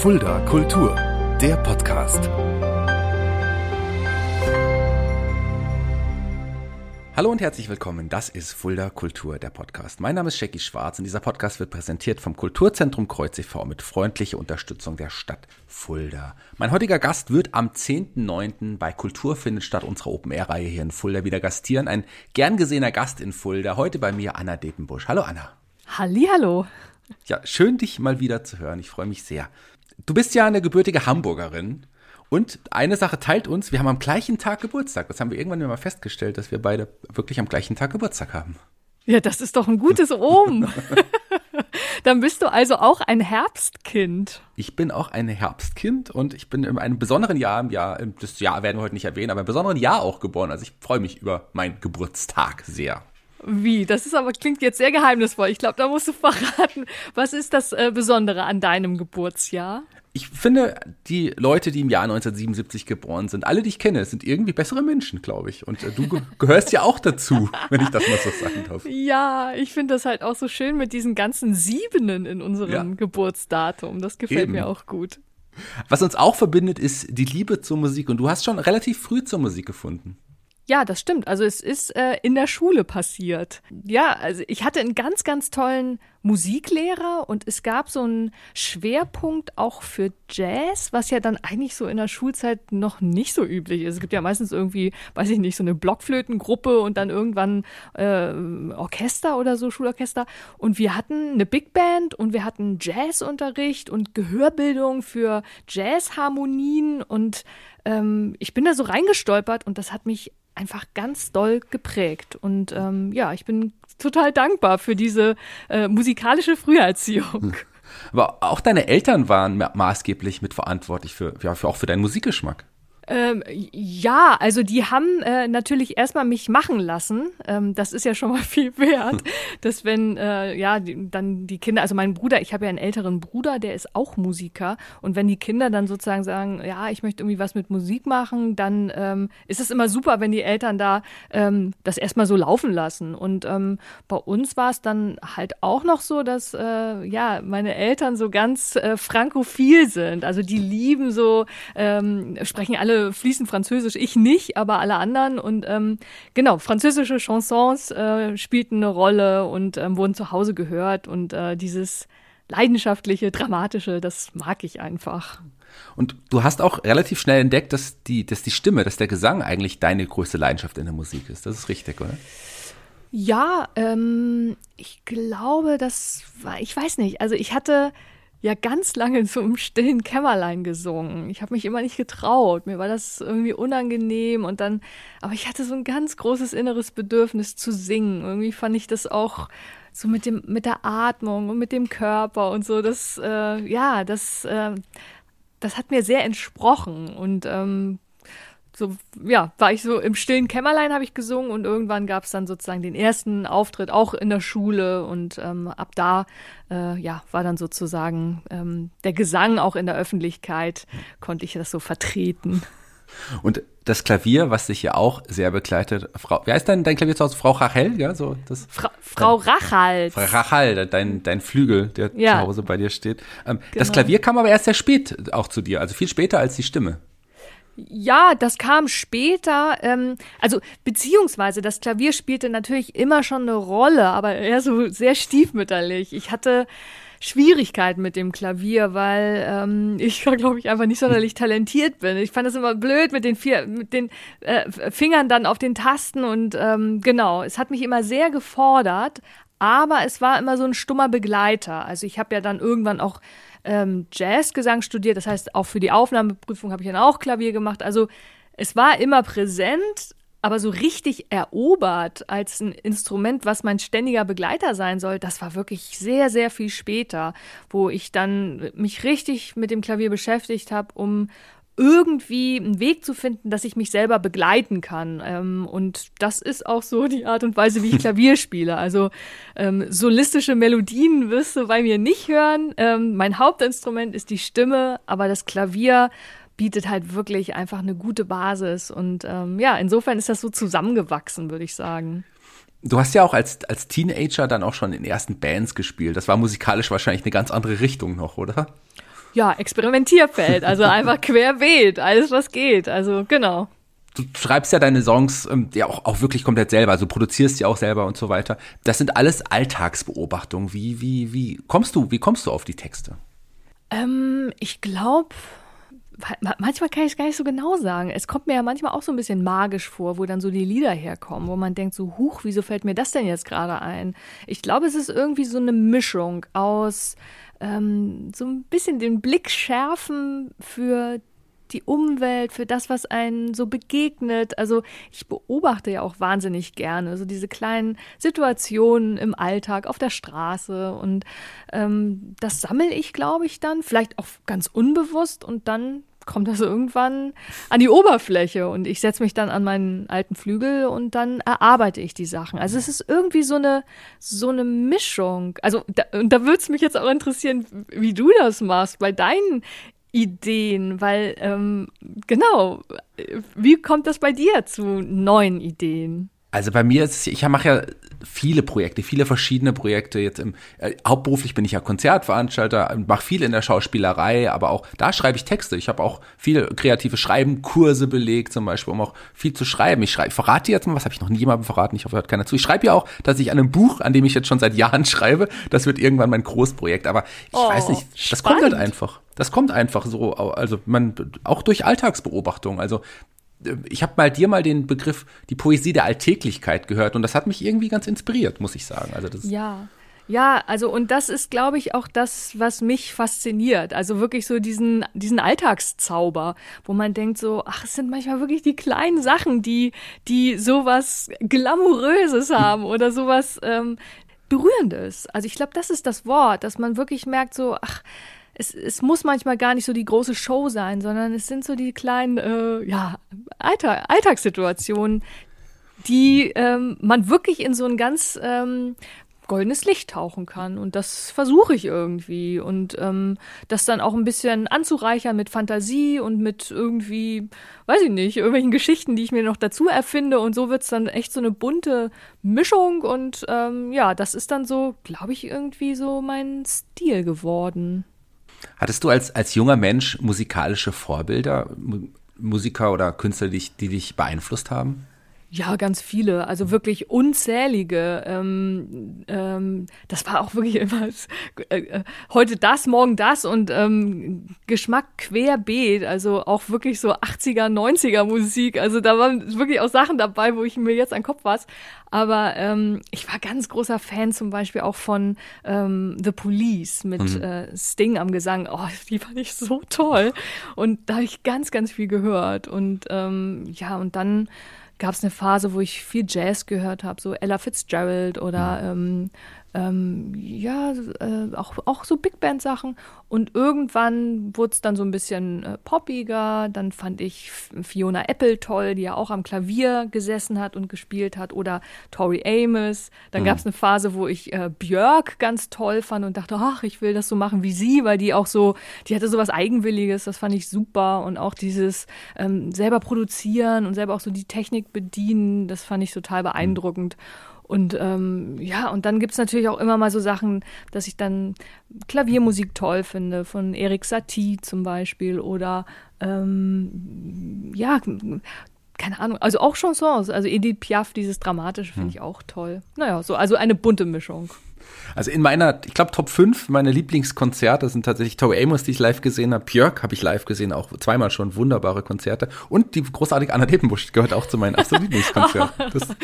Fulda Kultur, der Podcast. Hallo und herzlich willkommen. Das ist Fulda Kultur, der Podcast. Mein Name ist Jackie Schwarz und dieser Podcast wird präsentiert vom Kulturzentrum Kreuz e.V. mit freundlicher Unterstützung der Stadt Fulda. Mein heutiger Gast wird am 10.9. bei Kultur findet statt unserer Open-Air-Reihe hier in Fulda wieder gastieren. Ein gern gesehener Gast in Fulda. Heute bei mir Anna Depenbusch. Hallo Anna. Hallihallo. Ja, schön dich mal wieder zu hören. Ich freue mich sehr. Du bist ja eine gebürtige Hamburgerin und eine Sache teilt uns, wir haben am gleichen Tag Geburtstag. Das haben wir irgendwann mal festgestellt, dass wir beide wirklich am gleichen Tag Geburtstag haben. Ja, das ist doch ein gutes Omen. Dann bist du also auch ein Herbstkind. Ich bin auch ein Herbstkind und ich bin in einem besonderen Jahr im Jahr, das Jahr werden wir heute nicht erwähnen, aber im besonderen Jahr auch geboren. Also ich freue mich über meinen Geburtstag sehr. Wie? Das ist aber klingt jetzt sehr geheimnisvoll. Ich glaube, da musst du verraten. Was ist das äh, Besondere an deinem Geburtsjahr? Ich finde, die Leute, die im Jahr 1977 geboren sind, alle, die ich kenne, sind irgendwie bessere Menschen, glaube ich. Und äh, du ge gehörst ja auch dazu, wenn ich das mal so sagen darf. Ja, ich finde das halt auch so schön mit diesen ganzen Siebenen in unserem ja. Geburtsdatum. Das gefällt Eben. mir auch gut. Was uns auch verbindet, ist die Liebe zur Musik. Und du hast schon relativ früh zur Musik gefunden. Ja, das stimmt. Also es ist äh, in der Schule passiert. Ja, also ich hatte einen ganz, ganz tollen Musiklehrer und es gab so einen Schwerpunkt auch für Jazz, was ja dann eigentlich so in der Schulzeit noch nicht so üblich ist. Es gibt ja meistens irgendwie, weiß ich nicht, so eine Blockflötengruppe und dann irgendwann äh, Orchester oder so, Schulorchester. Und wir hatten eine Big Band und wir hatten Jazzunterricht und Gehörbildung für Jazzharmonien und ähm, ich bin da so reingestolpert und das hat mich einfach ganz doll geprägt. Und ähm, ja, ich bin total dankbar für diese äh, musikalische Früherziehung. Hm. Aber auch deine Eltern waren maßgeblich mitverantwortlich für, ja, für auch für deinen Musikgeschmack. Ähm, ja, also die haben äh, natürlich erstmal mich machen lassen. Ähm, das ist ja schon mal viel wert, dass wenn äh, ja die, dann die Kinder, also mein Bruder, ich habe ja einen älteren Bruder, der ist auch Musiker und wenn die Kinder dann sozusagen sagen, ja, ich möchte irgendwie was mit Musik machen, dann ähm, ist es immer super, wenn die Eltern da ähm, das erstmal so laufen lassen. Und ähm, bei uns war es dann halt auch noch so, dass äh, ja meine Eltern so ganz äh, frankophil sind. Also die lieben so, ähm, sprechen alle fließen Französisch, ich nicht, aber alle anderen. Und ähm, genau, französische Chansons äh, spielten eine Rolle und ähm, wurden zu Hause gehört. Und äh, dieses leidenschaftliche, dramatische, das mag ich einfach. Und du hast auch relativ schnell entdeckt, dass die, dass die Stimme, dass der Gesang eigentlich deine größte Leidenschaft in der Musik ist. Das ist richtig, oder? Ja, ähm, ich glaube, das war, ich weiß nicht. Also ich hatte ja ganz lange so im stillen Kämmerlein gesungen. Ich habe mich immer nicht getraut. Mir war das irgendwie unangenehm und dann, aber ich hatte so ein ganz großes inneres Bedürfnis zu singen. Irgendwie fand ich das auch so mit dem mit der Atmung und mit dem Körper und so. Das äh, ja, das äh, das hat mir sehr entsprochen und ähm, so, ja, war ich so im stillen Kämmerlein habe ich gesungen und irgendwann gab es dann sozusagen den ersten Auftritt auch in der Schule und ähm, ab da, äh, ja, war dann sozusagen ähm, der Gesang auch in der Öffentlichkeit, konnte ich das so vertreten. Und das Klavier, was dich ja auch sehr begleitet, Frau, wie heißt dein, dein Klavier zu Hause? Frau Rachel, ja, so das. Fra Frau Rachel. Frau Rachel, dein, dein Flügel, der ja. zu Hause bei dir steht. Ähm, genau. Das Klavier kam aber erst sehr spät auch zu dir, also viel später als die Stimme. Ja, das kam später. Ähm, also beziehungsweise das Klavier spielte natürlich immer schon eine Rolle, aber eher so sehr stiefmütterlich. Ich hatte Schwierigkeiten mit dem Klavier, weil ähm, ich, glaube ich, einfach nicht sonderlich talentiert bin. Ich fand es immer blöd mit den vier, mit den äh, Fingern dann auf den Tasten und ähm, genau, es hat mich immer sehr gefordert, aber es war immer so ein stummer Begleiter. Also ich habe ja dann irgendwann auch ähm, Jazzgesang studiert. Das heißt, auch für die Aufnahmeprüfung habe ich dann auch Klavier gemacht. Also es war immer präsent, aber so richtig erobert als ein Instrument, was mein ständiger Begleiter sein soll, das war wirklich sehr, sehr viel später, wo ich dann mich richtig mit dem Klavier beschäftigt habe, um irgendwie einen Weg zu finden, dass ich mich selber begleiten kann. Ähm, und das ist auch so die Art und Weise, wie ich Klavier spiele. Also ähm, solistische Melodien wirst du bei mir nicht hören. Ähm, mein Hauptinstrument ist die Stimme, aber das Klavier bietet halt wirklich einfach eine gute Basis. Und ähm, ja, insofern ist das so zusammengewachsen, würde ich sagen. Du hast ja auch als, als Teenager dann auch schon in ersten Bands gespielt. Das war musikalisch wahrscheinlich eine ganz andere Richtung noch, oder? Ja, Experimentierfeld, also einfach querbeet, alles was geht. Also genau. Du schreibst ja deine Songs ähm, ja auch, auch wirklich komplett selber, also produzierst die auch selber und so weiter. Das sind alles Alltagsbeobachtungen. Wie, wie, wie kommst du, wie kommst du auf die Texte? Ähm, ich glaube, manchmal kann ich es gar nicht so genau sagen. Es kommt mir ja manchmal auch so ein bisschen magisch vor, wo dann so die Lieder herkommen, wo man denkt so, huch, wieso fällt mir das denn jetzt gerade ein? Ich glaube, es ist irgendwie so eine Mischung aus ähm, so ein bisschen den Blick schärfen für die Umwelt, für das, was einen so begegnet. Also ich beobachte ja auch wahnsinnig gerne so diese kleinen Situationen im Alltag auf der Straße und ähm, das sammle ich, glaube ich, dann vielleicht auch ganz unbewusst und dann kommt das irgendwann an die Oberfläche und ich setze mich dann an meinen alten Flügel und dann erarbeite ich die Sachen. Also es ist irgendwie so eine so eine Mischung. Also da, und da würde es mich jetzt auch interessieren, wie du das machst bei deinen Ideen, weil ähm, genau, wie kommt das bei dir zu neuen Ideen? Also bei mir ist ich mache ja viele Projekte, viele verschiedene Projekte. Jetzt im äh, hauptberuflich bin ich ja Konzertveranstalter, mache viel in der Schauspielerei, aber auch da schreibe ich Texte. Ich habe auch viele kreative Schreibenkurse belegt, zum Beispiel, um auch viel zu schreiben. Ich schreibe, verrate jetzt mal, was habe ich noch nie jemandem verraten. Ich hoffe, hört keiner zu. Ich schreibe ja auch, dass ich an einem Buch, an dem ich jetzt schon seit Jahren schreibe, das wird irgendwann mein Großprojekt. Aber ich oh, weiß nicht, das spannend. kommt halt einfach. Das kommt einfach so, also man auch durch Alltagsbeobachtung. Also ich habe mal dir mal den Begriff die Poesie der Alltäglichkeit gehört und das hat mich irgendwie ganz inspiriert, muss ich sagen. Also das ja. Ja, also und das ist, glaube ich, auch das, was mich fasziniert. Also wirklich so diesen, diesen Alltagszauber, wo man denkt so, ach, es sind manchmal wirklich die kleinen Sachen, die, die sowas Glamouröses haben oder sowas ähm, Berührendes. Also ich glaube, das ist das Wort, dass man wirklich merkt so, ach, es, es muss manchmal gar nicht so die große Show sein, sondern es sind so die kleinen, äh, ja, Alltag, Alltagssituationen, die ähm, man wirklich in so ein ganz ähm, goldenes Licht tauchen kann. Und das versuche ich irgendwie. Und ähm, das dann auch ein bisschen anzureichern mit Fantasie und mit irgendwie, weiß ich nicht, irgendwelchen Geschichten, die ich mir noch dazu erfinde. Und so wird es dann echt so eine bunte Mischung. Und ähm, ja, das ist dann so, glaube ich, irgendwie so mein Stil geworden. Hattest du als, als junger Mensch musikalische Vorbilder, Musiker oder Künstler, die die dich beeinflusst haben? Ja, ganz viele, also wirklich unzählige. Ähm, ähm, das war auch wirklich immer äh, äh, heute das, morgen das und ähm, Geschmack querbeet, also auch wirklich so 80er, 90er Musik. Also da waren wirklich auch Sachen dabei, wo ich mir jetzt an den Kopf was. Aber ähm, ich war ganz großer Fan zum Beispiel auch von ähm, The Police mit mhm. äh, Sting am Gesang. Oh, die fand ich so toll. Und da habe ich ganz, ganz viel gehört. Und ähm, ja, und dann gab es eine Phase, wo ich viel Jazz gehört habe, so Ella Fitzgerald oder mhm. ähm, ähm, ja, äh, auch, auch so Big Band Sachen. Und irgendwann wurde es dann so ein bisschen äh, poppiger. Dann fand ich Fiona Apple toll, die ja auch am Klavier gesessen hat und gespielt hat. Oder Tori Amos. Dann mhm. gab es eine Phase, wo ich äh, Björk ganz toll fand und dachte, ach, ich will das so machen wie sie, weil die auch so, die hatte so was Eigenwilliges, das fand ich super. Und auch dieses ähm, selber produzieren und selber auch so die Technik bedienen, das fand ich total beeindruckend. Mhm. Und ähm, ja, und dann gibt es natürlich auch immer mal so Sachen, dass ich dann Klaviermusik toll finde, von Erik Satie zum Beispiel oder ähm, ja, keine Ahnung, also auch Chansons, also Edith Piaf, dieses Dramatische finde hm. ich auch toll. Naja, so, also eine bunte Mischung. Also in meiner, ich glaube, Top 5 meine Lieblingskonzerte sind tatsächlich Tori Amos, die ich live gesehen habe. Björk habe ich live gesehen, auch zweimal schon wunderbare Konzerte. Und die großartige Anna Depenbusch gehört auch zu meinen absoluten Lieblingskonzerten. Das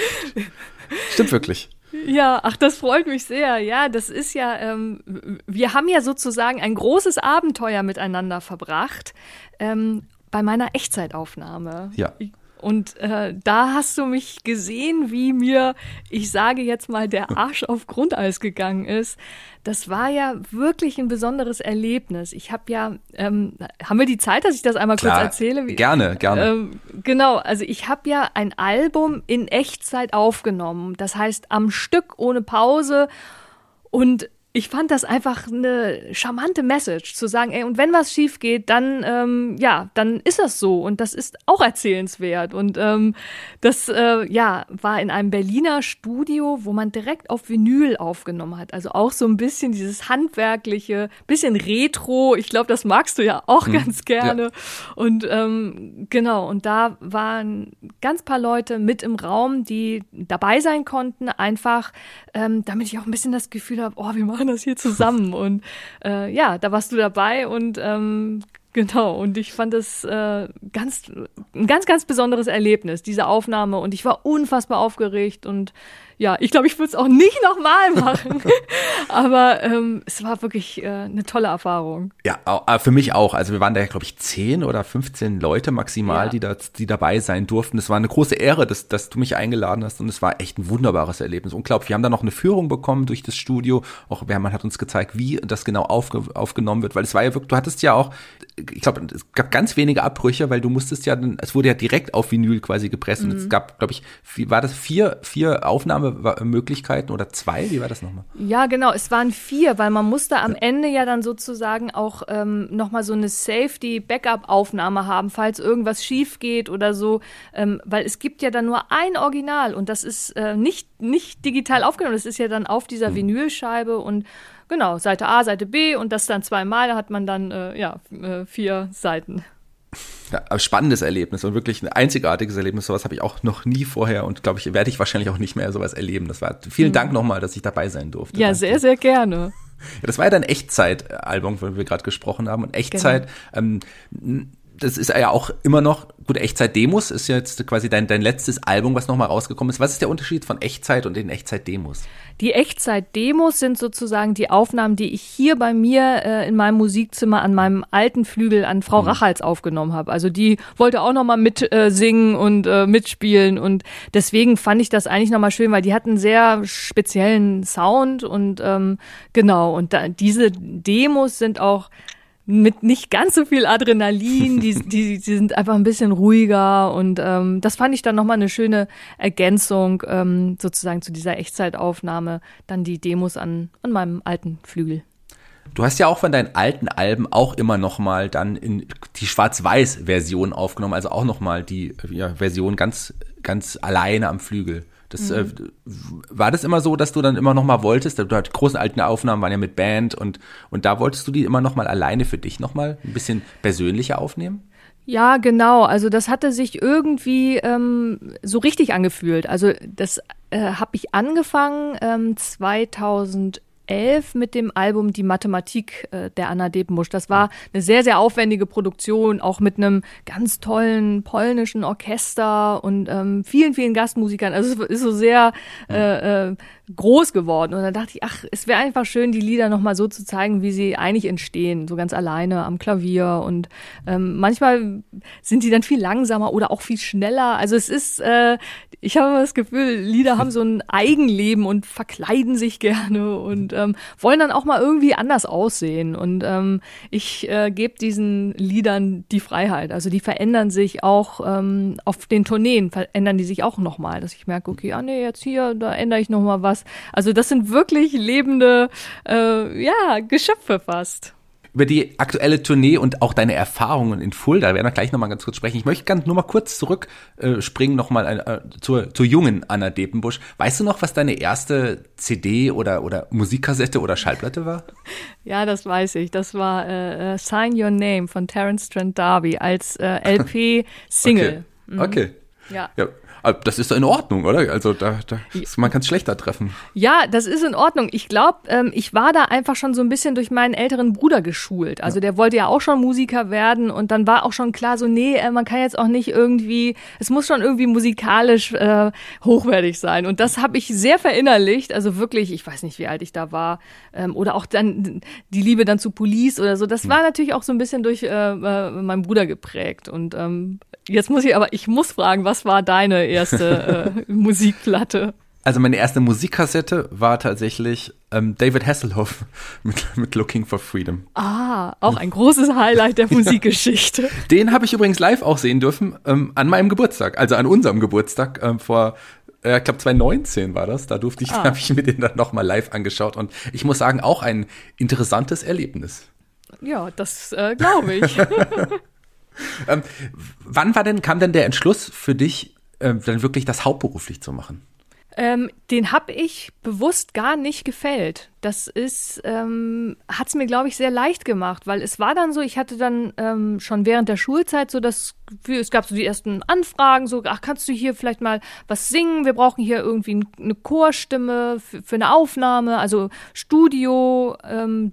stimmt wirklich. Ja, ach, das freut mich sehr. Ja, das ist ja, ähm, wir haben ja sozusagen ein großes Abenteuer miteinander verbracht ähm, bei meiner Echtzeitaufnahme. Ja. Und äh, da hast du mich gesehen, wie mir, ich sage jetzt mal, der Arsch auf Grundeis gegangen ist. Das war ja wirklich ein besonderes Erlebnis. Ich habe ja, ähm, haben wir die Zeit, dass ich das einmal Klar, kurz erzähle? Wie, gerne, gerne. Ähm, genau, also ich habe ja ein Album in Echtzeit aufgenommen. Das heißt am Stück ohne Pause. Und ich fand das einfach eine charmante Message, zu sagen, ey, und wenn was schief geht, dann, ähm, ja, dann ist das so und das ist auch erzählenswert. Und ähm, das, äh, ja, war in einem Berliner Studio, wo man direkt auf Vinyl aufgenommen hat. Also auch so ein bisschen dieses handwerkliche, bisschen retro. Ich glaube, das magst du ja auch mhm. ganz gerne. Ja. Und ähm, genau, und da waren ganz paar Leute mit im Raum, die dabei sein konnten, einfach, ähm, damit ich auch ein bisschen das Gefühl habe, oh, wir machen machen das hier zusammen. Und äh, ja, da warst du dabei und ähm, Genau, und ich fand das äh, ganz, ein ganz, ganz besonderes Erlebnis, diese Aufnahme. Und ich war unfassbar aufgeregt und ja, ich glaube, ich würde es auch nicht nochmal machen. Aber ähm, es war wirklich äh, eine tolle Erfahrung. Ja, äh, für mich auch. Also wir waren da, glaube ich, zehn oder 15 Leute maximal, ja. die, da, die dabei sein durften. Es war eine große Ehre, dass, dass du mich eingeladen hast und es war echt ein wunderbares Erlebnis. Unglaublich. Wir haben da noch eine Führung bekommen durch das Studio. Auch man hat uns gezeigt, wie das genau aufge, aufgenommen wird, weil es war ja wirklich, du hattest ja auch, ich glaube, es gab ganz wenige Abbrüche, weil du musstest ja, es wurde ja direkt auf Vinyl quasi gepresst mhm. und es mhm. gab, glaube ich, war das vier, vier Aufnahmemöglichkeiten oder zwei? Wie war das nochmal? Ja, genau, es waren vier, weil man musste am ja. Ende ja dann sozusagen auch ähm, nochmal so eine Safety-Backup-Aufnahme haben, falls irgendwas schief geht oder so, ähm, weil es gibt ja dann nur ein Original und das ist äh, nicht, nicht digital aufgenommen, das ist ja dann auf dieser hm. Vinylscheibe und genau, Seite A, Seite B und das dann zweimal, da hat man dann äh, ja, äh, vier Seiten ja, spannendes Erlebnis und wirklich ein einzigartiges Erlebnis. Sowas habe ich auch noch nie vorher und glaube ich, werde ich wahrscheinlich auch nicht mehr sowas erleben. Das war vielen mhm. Dank nochmal, dass ich dabei sein durfte. Ja, sehr, sehr gerne. Ja, das war ja dein Echtzeit-Album, von dem wir gerade gesprochen haben. Und Echtzeit, genau. ähm, das ist ja auch immer noch, gut, Echtzeit-Demos ist jetzt quasi dein, dein letztes Album, was nochmal rausgekommen ist. Was ist der Unterschied von Echtzeit und den Echtzeit-Demos? Die Echtzeit-Demos sind sozusagen die Aufnahmen, die ich hier bei mir äh, in meinem Musikzimmer an meinem alten Flügel an Frau mhm. Rachals aufgenommen habe. Also die wollte auch nochmal mit äh, singen und äh, mitspielen und deswegen fand ich das eigentlich nochmal schön, weil die hatten einen sehr speziellen Sound und ähm, genau, und da, diese Demos sind auch mit nicht ganz so viel Adrenalin, die, die, die sind einfach ein bisschen ruhiger und ähm, das fand ich dann nochmal eine schöne Ergänzung ähm, sozusagen zu dieser Echtzeitaufnahme, dann die Demos an, an meinem alten Flügel. Du hast ja auch von deinen alten Alben auch immer noch mal dann in die Schwarz-Weiß-Version aufgenommen, also auch noch mal die ja, Version ganz ganz alleine am Flügel. Das, äh, mhm. äh, war das immer so, dass du dann immer noch mal wolltest? Du die großen alten Aufnahmen waren ja mit Band und, und da wolltest du die immer noch mal alleine für dich noch mal ein bisschen persönlicher aufnehmen? Ja, genau. Also das hatte sich irgendwie ähm, so richtig angefühlt. Also das äh, habe ich angefangen ähm, 2000 2011 mit dem Album Die Mathematik äh, der Anna Depenbusch. Das war eine sehr, sehr aufwendige Produktion, auch mit einem ganz tollen polnischen Orchester und ähm, vielen, vielen Gastmusikern. Also es ist so sehr äh, äh, groß geworden. Und dann dachte ich, ach, es wäre einfach schön, die Lieder nochmal so zu zeigen, wie sie eigentlich entstehen, so ganz alleine am Klavier. Und ähm, manchmal sind die dann viel langsamer oder auch viel schneller. Also es ist, äh, ich habe immer das Gefühl, Lieder haben so ein Eigenleben und verkleiden sich gerne und ähm, wollen dann auch mal irgendwie anders aussehen. Und ähm, ich äh, gebe diesen Liedern die Freiheit. Also die verändern sich auch ähm, auf den Tourneen, verändern die sich auch nochmal, dass ich merke, okay, ah nee, jetzt hier, da ändere ich nochmal was sowas. Also das sind wirklich lebende, äh, ja, Geschöpfe fast über die aktuelle Tournee und auch deine Erfahrungen in Fulda werden wir gleich nochmal ganz kurz sprechen. Ich möchte ganz nur mal kurz zurückspringen, äh, springen nochmal äh, zur, zur jungen Anna Depenbusch. Weißt du noch, was deine erste CD oder, oder Musikkassette oder Schallplatte war? Ja, das weiß ich. Das war äh, äh Sign Your Name von Terence Trent D'Arby als äh, LP-Single. okay. Mhm. okay. Ja. ja. Ah, das ist in Ordnung, oder? Also da, da man kann es schlechter treffen. Ja, das ist in Ordnung. Ich glaube, ähm, ich war da einfach schon so ein bisschen durch meinen älteren Bruder geschult. Also ja. der wollte ja auch schon Musiker werden und dann war auch schon klar so, nee, äh, man kann jetzt auch nicht irgendwie, es muss schon irgendwie musikalisch äh, hochwertig sein. Und das habe ich sehr verinnerlicht. Also wirklich, ich weiß nicht, wie alt ich da war. Ähm, oder auch dann die Liebe dann zu Police oder so. Das hm. war natürlich auch so ein bisschen durch äh, äh, meinen Bruder geprägt. Und ähm, jetzt muss ich aber, ich muss fragen, was war deine erste äh, Musikplatte? Also meine erste Musikkassette war tatsächlich ähm, David Hasselhoff mit, mit Looking for Freedom. Ah, auch ein großes Highlight der Musikgeschichte. Den habe ich übrigens live auch sehen dürfen ähm, an meinem Geburtstag, also an unserem Geburtstag ähm, vor Äh, ich glaube 2019 war das. Da durfte ich, ah. habe ich mir den dann nochmal live angeschaut und ich muss sagen, auch ein interessantes Erlebnis. Ja, das äh, glaube ich. ähm, wann war denn, kam denn der Entschluss für dich, äh, dann wirklich das hauptberuflich zu machen? Ähm, den habe ich bewusst gar nicht gefällt. Das ist, ähm, hat es mir, glaube ich, sehr leicht gemacht, weil es war dann so, ich hatte dann ähm, schon während der Schulzeit so das es gab so die ersten Anfragen, so, ach, kannst du hier vielleicht mal was singen? Wir brauchen hier irgendwie eine Chorstimme für, für eine Aufnahme, also Studio, ähm.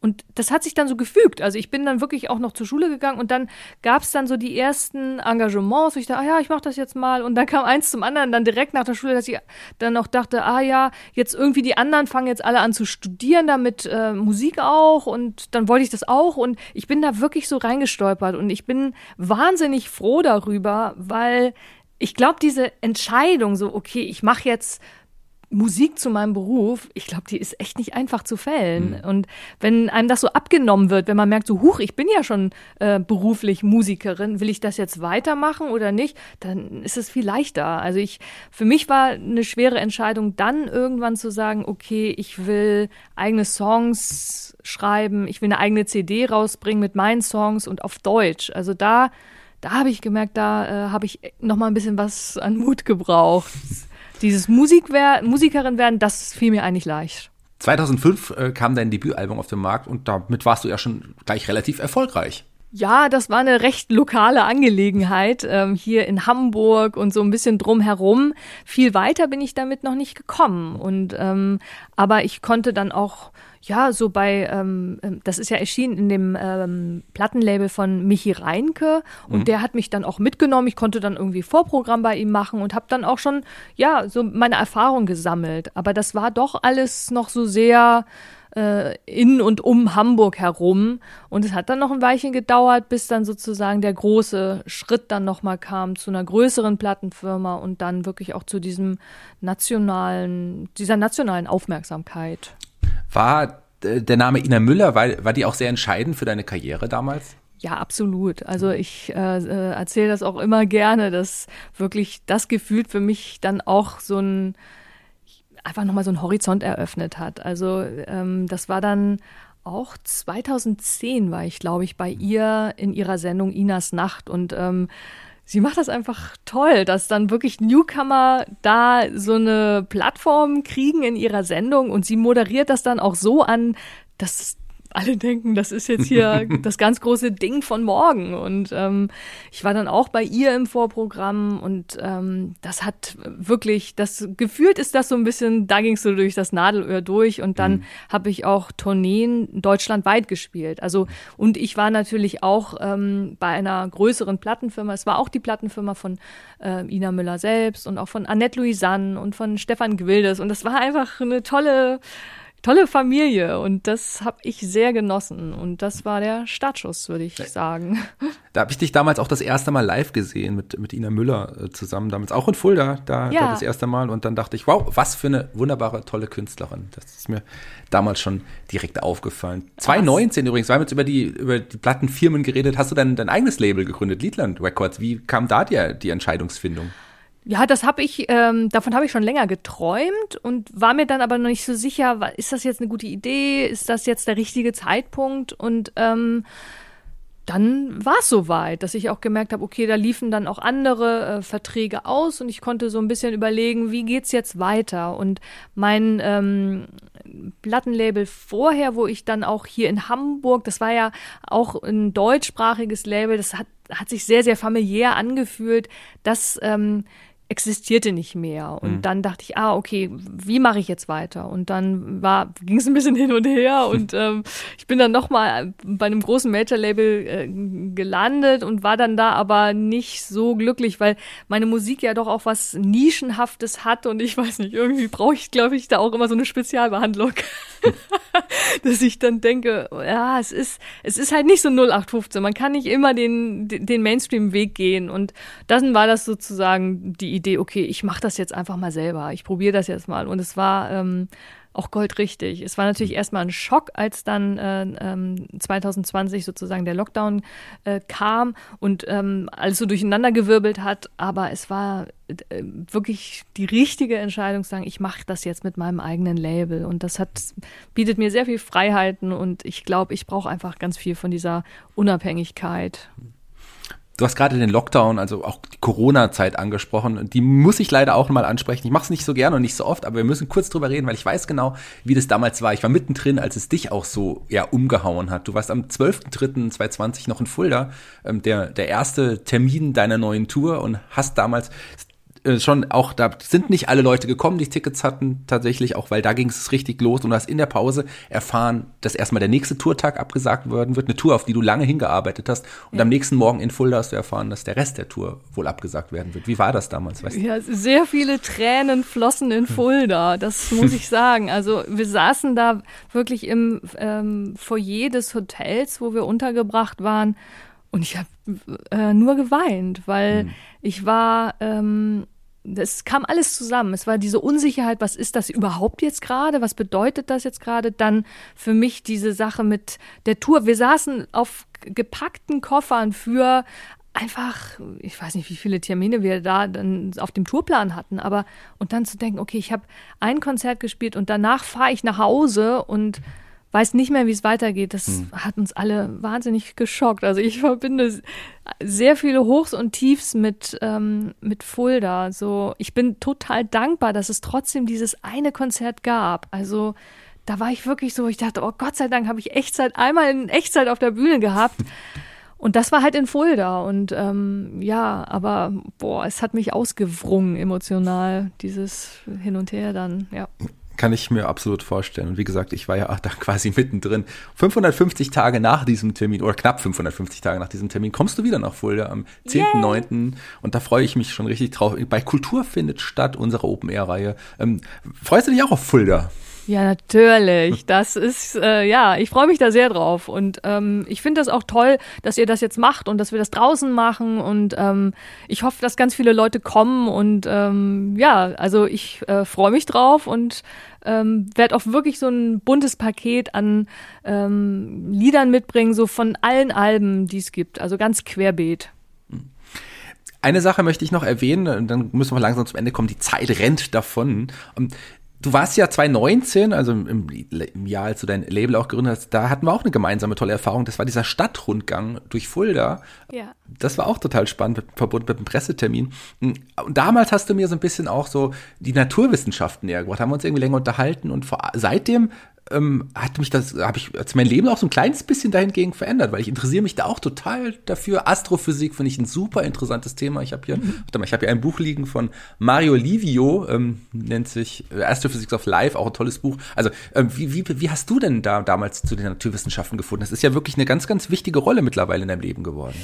Und das hat sich dann so gefügt. Also ich bin dann wirklich auch noch zur Schule gegangen und dann gab es dann so die ersten Engagements. Ich dachte, ah ja, ich mache das jetzt mal. Und dann kam eins zum anderen dann direkt nach der Schule, dass ich dann auch dachte, ah ja, jetzt irgendwie die anderen fangen jetzt alle an zu studieren, damit äh, Musik auch. Und dann wollte ich das auch. Und ich bin da wirklich so reingestolpert. Und ich bin wahnsinnig froh darüber, weil ich glaube, diese Entscheidung, so, okay, ich mache jetzt Musik zu meinem Beruf, ich glaube, die ist echt nicht einfach zu fällen. Mhm. Und wenn einem das so abgenommen wird, wenn man merkt, so, huch, ich bin ja schon äh, beruflich Musikerin, will ich das jetzt weitermachen oder nicht, dann ist es viel leichter. Also ich, für mich war eine schwere Entscheidung, dann irgendwann zu sagen, okay, ich will eigene Songs schreiben, ich will eine eigene CD rausbringen mit meinen Songs und auf Deutsch. Also da, da habe ich gemerkt, da äh, habe ich noch mal ein bisschen was an Mut gebraucht. Dieses Musikwer Musikerin werden, das fiel mir eigentlich leicht. 2005 äh, kam dein Debütalbum auf den Markt und damit warst du ja schon gleich relativ erfolgreich. Ja, das war eine recht lokale Angelegenheit ähm, hier in Hamburg und so ein bisschen drumherum. Viel weiter bin ich damit noch nicht gekommen. Und ähm, aber ich konnte dann auch ja, so bei, ähm, ähm, das ist ja erschienen in dem ähm, Plattenlabel von Michi Reinke und mhm. der hat mich dann auch mitgenommen. Ich konnte dann irgendwie Vorprogramm bei ihm machen und habe dann auch schon, ja, so meine Erfahrung gesammelt. Aber das war doch alles noch so sehr äh, in und um Hamburg herum und es hat dann noch ein Weilchen gedauert, bis dann sozusagen der große Schritt dann nochmal kam zu einer größeren Plattenfirma und dann wirklich auch zu diesem nationalen, dieser nationalen Aufmerksamkeit. War äh, der Name Ina Müller, war, war die auch sehr entscheidend für deine Karriere damals? Ja, absolut. Also ich äh, äh, erzähle das auch immer gerne, dass wirklich das gefühlt für mich dann auch so ein einfach nochmal so einen Horizont eröffnet hat. Also ähm, das war dann auch 2010 war ich, glaube ich, bei ihr in ihrer Sendung Inas Nacht und ähm, sie macht das einfach toll, dass dann wirklich Newcomer da so eine Plattform kriegen in ihrer Sendung und sie moderiert das dann auch so an, dass alle denken, das ist jetzt hier das ganz große Ding von morgen. Und ähm, ich war dann auch bei ihr im Vorprogramm und ähm, das hat wirklich, das gefühlt ist das so ein bisschen, da ging es so durch das Nadelöhr durch und dann mhm. habe ich auch Tourneen deutschlandweit gespielt. Also und ich war natürlich auch ähm, bei einer größeren Plattenfirma. Es war auch die Plattenfirma von äh, Ina Müller selbst und auch von Annette Louisanne und von Stefan Gwildes und das war einfach eine tolle tolle Familie und das habe ich sehr genossen und das war der Startschuss, würde ich sagen. Da habe ich dich damals auch das erste Mal live gesehen mit, mit Ina Müller äh, zusammen, damals auch in Fulda, da, ja. da das erste Mal und dann dachte ich, wow, was für eine wunderbare, tolle Künstlerin. Das ist mir damals schon direkt aufgefallen. 2019 was? übrigens, wir haben jetzt über die, über die Plattenfirmen geredet, hast du dein, dein eigenes Label gegründet, Liedland Records. Wie kam da dir die Entscheidungsfindung? Ja, das habe ich, ähm, davon habe ich schon länger geträumt und war mir dann aber noch nicht so sicher, ist das jetzt eine gute Idee, ist das jetzt der richtige Zeitpunkt und ähm, dann war es soweit, dass ich auch gemerkt habe, okay, da liefen dann auch andere äh, Verträge aus und ich konnte so ein bisschen überlegen, wie geht's jetzt weiter. Und mein ähm, Plattenlabel vorher, wo ich dann auch hier in Hamburg, das war ja auch ein deutschsprachiges Label, das hat, hat sich sehr, sehr familiär angefühlt, dass ähm, existierte nicht mehr. Und mhm. dann dachte ich, ah, okay, wie mache ich jetzt weiter? Und dann war, ging es ein bisschen hin und her und ähm, ich bin dann nochmal bei einem großen Major-Label äh, gelandet und war dann da aber nicht so glücklich, weil meine Musik ja doch auch was Nischenhaftes hat und ich weiß nicht, irgendwie brauche ich, glaube ich, da auch immer so eine Spezialbehandlung. Dass ich dann denke, ja, es ist, es ist halt nicht so 0815. Man kann nicht immer den, den Mainstream-Weg gehen. Und dann war das sozusagen die Idee, okay, ich mache das jetzt einfach mal selber. Ich probiere das jetzt mal. Und es war ähm, auch goldrichtig. Es war natürlich erstmal ein Schock, als dann äh, ähm, 2020 sozusagen der Lockdown äh, kam und ähm, alles so durcheinandergewirbelt hat. Aber es war äh, wirklich die richtige Entscheidung zu sagen, ich mache das jetzt mit meinem eigenen Label. Und das hat, bietet mir sehr viel Freiheiten und ich glaube, ich brauche einfach ganz viel von dieser Unabhängigkeit. Du hast gerade den Lockdown, also auch die Corona-Zeit angesprochen. Die muss ich leider auch mal ansprechen. Ich mache es nicht so gerne und nicht so oft, aber wir müssen kurz drüber reden, weil ich weiß genau, wie das damals war. Ich war mittendrin, als es dich auch so ja umgehauen hat. Du warst am 12.03.2020 noch in Fulda, ähm, der, der erste Termin deiner neuen Tour und hast damals äh, schon auch, da sind nicht alle Leute gekommen, die Tickets hatten, tatsächlich, auch weil da ging es richtig los und du hast in der Pause erfahren, dass erstmal der nächste Tourtag abgesagt werden wird, eine Tour, auf die du lange hingearbeitet hast und ja. am nächsten Morgen in Fulda hast du erfahren, dass der Rest der Tour wohl abgesagt werden wird. Wie war das damals? Weißt du? Ja, sehr viele Tränen flossen in Fulda, das muss ich sagen. Also wir saßen da wirklich im ähm, Foyer des Hotels, wo wir untergebracht waren und ich habe äh, nur geweint, weil mhm. ich war, ähm, das kam alles zusammen. Es war diese Unsicherheit, was ist das überhaupt jetzt gerade? Was bedeutet das jetzt gerade? Dann für mich diese Sache mit der Tour. Wir saßen auf gepackten Koffern für einfach, ich weiß nicht, wie viele Termine wir da dann auf dem Tourplan hatten, aber und dann zu denken, okay, ich habe ein Konzert gespielt und danach fahre ich nach Hause und weiß nicht mehr, wie es weitergeht. Das hm. hat uns alle wahnsinnig geschockt. Also ich verbinde sehr viele Hochs und Tiefs mit, ähm, mit Fulda. So, ich bin total dankbar, dass es trotzdem dieses eine Konzert gab. Also da war ich wirklich so, ich dachte, oh Gott sei Dank habe ich Echtzeit, einmal in Echtzeit auf der Bühne gehabt. Und das war halt in Fulda. Und ähm, ja, aber boah, es hat mich ausgewrungen emotional, dieses Hin und Her dann, ja. Kann ich mir absolut vorstellen. Und wie gesagt, ich war ja auch da quasi mittendrin. 550 Tage nach diesem Termin, oder knapp 550 Tage nach diesem Termin, kommst du wieder nach Fulda am 10.9. Und da freue ich mich schon richtig drauf. Bei Kultur findet statt, unsere Open-Air-Reihe. Ähm, freust du dich auch auf Fulda? Ja, natürlich. Das ist, äh, ja, ich freue mich da sehr drauf. Und ähm, ich finde das auch toll, dass ihr das jetzt macht und dass wir das draußen machen. Und ähm, ich hoffe, dass ganz viele Leute kommen. Und ähm, ja, also ich äh, freue mich drauf und ähm, werde auch wirklich so ein buntes Paket an ähm, Liedern mitbringen, so von allen Alben, die es gibt. Also ganz querbeet. Eine Sache möchte ich noch erwähnen, dann müssen wir langsam zum Ende kommen. Die Zeit rennt davon. Du warst ja 2019, also im, im, Jahr, als du dein Label auch gegründet hast, da hatten wir auch eine gemeinsame tolle Erfahrung. Das war dieser Stadtrundgang durch Fulda. Ja. Das war auch total spannend, verbunden mit einem Pressetermin. Und damals hast du mir so ein bisschen auch so die Naturwissenschaften näher gebracht, haben wir uns irgendwie länger unterhalten und vor, seitdem ähm, hat mich das, habe ich hat mein Leben auch so ein kleines bisschen dahingegen verändert, weil ich interessiere mich da auch total dafür. Astrophysik finde ich ein super interessantes Thema. Ich habe hier, mhm. warte mal, ich habe hier ein Buch liegen von Mario Livio, ähm, nennt sich äh, Astrophysics of Life, auch ein tolles Buch. Also ähm, wie, wie, wie hast du denn da damals zu den Naturwissenschaften gefunden? Das ist ja wirklich eine ganz, ganz wichtige Rolle mittlerweile in deinem Leben geworden.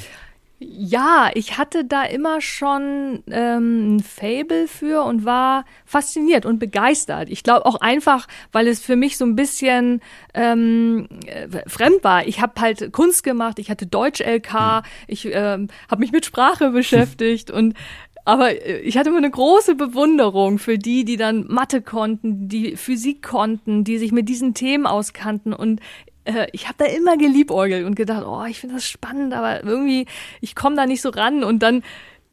Ja, ich hatte da immer schon ähm, ein Fable für und war fasziniert und begeistert. Ich glaube auch einfach, weil es für mich so ein bisschen ähm, äh, fremd war. Ich habe halt Kunst gemacht, ich hatte Deutsch-LK, hm. ich ähm, habe mich mit Sprache beschäftigt und aber äh, ich hatte immer eine große Bewunderung für die, die dann Mathe konnten, die Physik konnten, die sich mit diesen Themen auskannten. Und äh, ich habe da immer geliebäugelt und gedacht, oh, ich finde das spannend, aber irgendwie, ich komme da nicht so ran. Und dann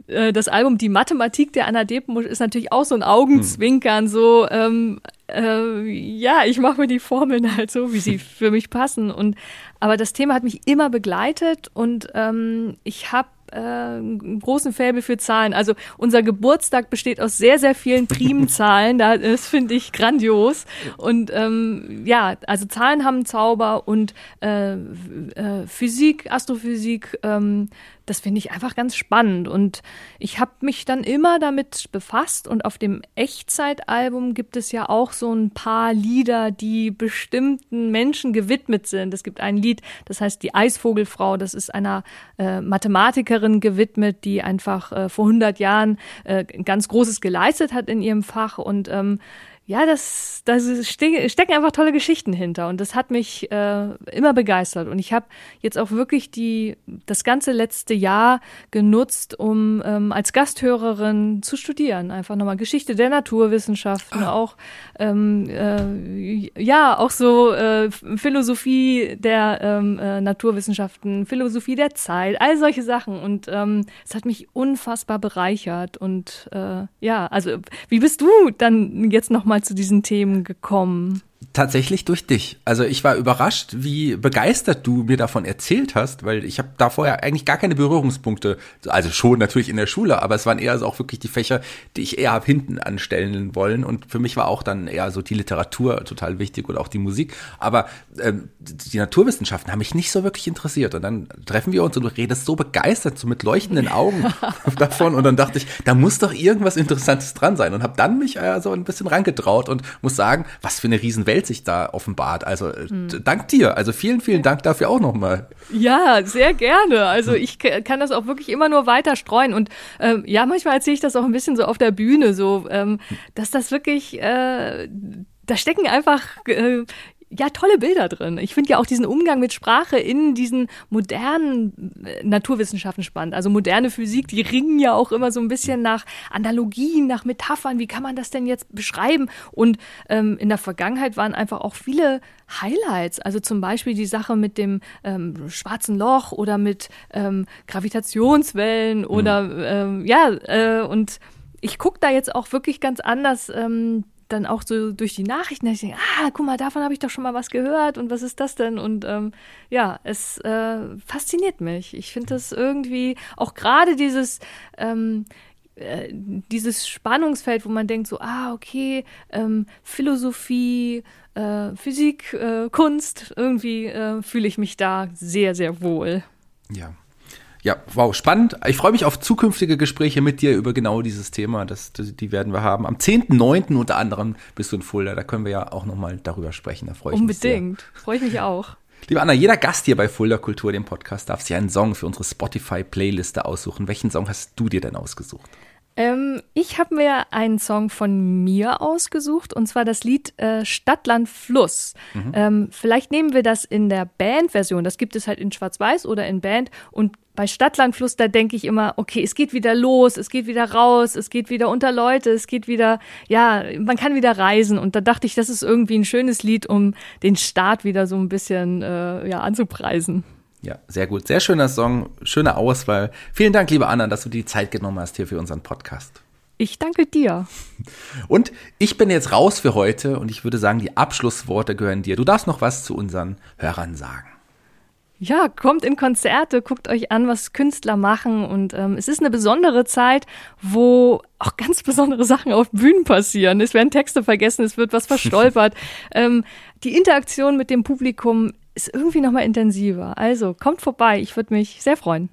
äh, das Album Die Mathematik der Anna Depenbusch ist natürlich auch so ein Augenzwinkern, so, ähm, äh, ja, ich mache mir die Formeln halt so, wie sie für mich passen. Und aber das Thema hat mich immer begleitet und ähm, ich habe äh, einen großen Faible für Zahlen. Also unser Geburtstag besteht aus sehr, sehr vielen Primenzahlen. das finde ich grandios. Und ähm, ja, also Zahlen haben Zauber und äh, äh, Physik, Astrophysik, ähm, das finde ich einfach ganz spannend. Und ich habe mich dann immer damit befasst. Und auf dem Echtzeitalbum gibt es ja auch so ein paar Lieder, die bestimmten Menschen gewidmet sind. Es gibt ein Lied, das heißt Die Eisvogelfrau. Das ist einer äh, Mathematikerin gewidmet, die einfach äh, vor 100 Jahren äh, ganz Großes geleistet hat in ihrem Fach. Und ähm, ja, das, da ste stecken einfach tolle Geschichten hinter und das hat mich äh, immer begeistert und ich habe jetzt auch wirklich die das ganze letzte Jahr genutzt, um ähm, als Gasthörerin zu studieren, einfach nochmal Geschichte der Naturwissenschaften, ah. auch ähm, äh, ja auch so äh, Philosophie der ähm, äh, Naturwissenschaften, Philosophie der Zeit, all solche Sachen und ähm, es hat mich unfassbar bereichert und äh, ja, also wie bist du dann jetzt nochmal zu diesen Themen gekommen? Tatsächlich durch dich. Also ich war überrascht, wie begeistert du mir davon erzählt hast, weil ich habe da vorher eigentlich gar keine Berührungspunkte. Also schon natürlich in der Schule, aber es waren eher so auch wirklich die Fächer, die ich eher hinten anstellen wollen. Und für mich war auch dann eher so die Literatur total wichtig oder auch die Musik. Aber ähm, die Naturwissenschaften haben mich nicht so wirklich interessiert. Und dann treffen wir uns und du redest so begeistert, so mit leuchtenden Augen davon. Und dann dachte ich, da muss doch irgendwas Interessantes dran sein. Und habe dann mich äh, so ein bisschen rangetraut und muss sagen, was für eine Riesenwelt Welt sich da offenbart. Also mhm. dank dir. Also vielen, vielen Dank dafür auch nochmal. Ja, sehr gerne. Also ich kann das auch wirklich immer nur weiter streuen. Und ähm, ja, manchmal erzähle ich das auch ein bisschen so auf der Bühne, so, ähm, dass das wirklich, äh, da stecken einfach äh, ja, tolle Bilder drin. Ich finde ja auch diesen Umgang mit Sprache in diesen modernen äh, Naturwissenschaften spannend. Also moderne Physik, die ringen ja auch immer so ein bisschen nach Analogien, nach Metaphern. Wie kann man das denn jetzt beschreiben? Und ähm, in der Vergangenheit waren einfach auch viele Highlights. Also zum Beispiel die Sache mit dem ähm, schwarzen Loch oder mit ähm, Gravitationswellen oder mhm. ähm, ja, äh, und ich gucke da jetzt auch wirklich ganz anders ähm, dann auch so durch die Nachrichten, dass ich denke, ah, guck mal, davon habe ich doch schon mal was gehört und was ist das denn? Und ähm, ja, es äh, fasziniert mich. Ich finde das irgendwie auch gerade dieses ähm, äh, dieses Spannungsfeld, wo man denkt so, ah, okay, ähm, Philosophie, äh, Physik, äh, Kunst, irgendwie äh, fühle ich mich da sehr, sehr wohl. Ja, ja, wow, spannend. Ich freue mich auf zukünftige Gespräche mit dir über genau dieses Thema. Das, die werden wir haben. Am 10.9. unter anderem bist du in Fulda. Da können wir ja auch nochmal darüber sprechen. Da freue ich Unbedingt. mich Unbedingt. Freue ich mich auch. Liebe Anna, jeder Gast hier bei Fulda Kultur, dem Podcast, darf sich einen Song für unsere Spotify-Playliste aussuchen. Welchen Song hast du dir denn ausgesucht? Ähm, ich habe mir einen Song von mir ausgesucht und zwar das Lied äh, Stadtland Fluss. Mhm. Ähm, vielleicht nehmen wir das in der Bandversion. Das gibt es halt in Schwarz-Weiß oder in Band und bei Stadtland Fluss, da denke ich immer, okay, es geht wieder los, es geht wieder raus, es geht wieder unter Leute, es geht wieder, ja, man kann wieder reisen. Und da dachte ich, das ist irgendwie ein schönes Lied, um den Start wieder so ein bisschen äh, ja, anzupreisen. Ja, sehr gut. Sehr schöner Song, schöne Auswahl. Vielen Dank, liebe Anna, dass du die Zeit genommen hast hier für unseren Podcast. Ich danke dir. Und ich bin jetzt raus für heute und ich würde sagen, die Abschlussworte gehören dir. Du darfst noch was zu unseren Hörern sagen. Ja, kommt in Konzerte, guckt euch an, was Künstler machen und ähm, es ist eine besondere Zeit, wo auch ganz besondere Sachen auf Bühnen passieren. Es werden Texte vergessen, es wird was verstolpert. ähm, die Interaktion mit dem Publikum ist irgendwie nochmal intensiver. Also kommt vorbei, ich würde mich sehr freuen.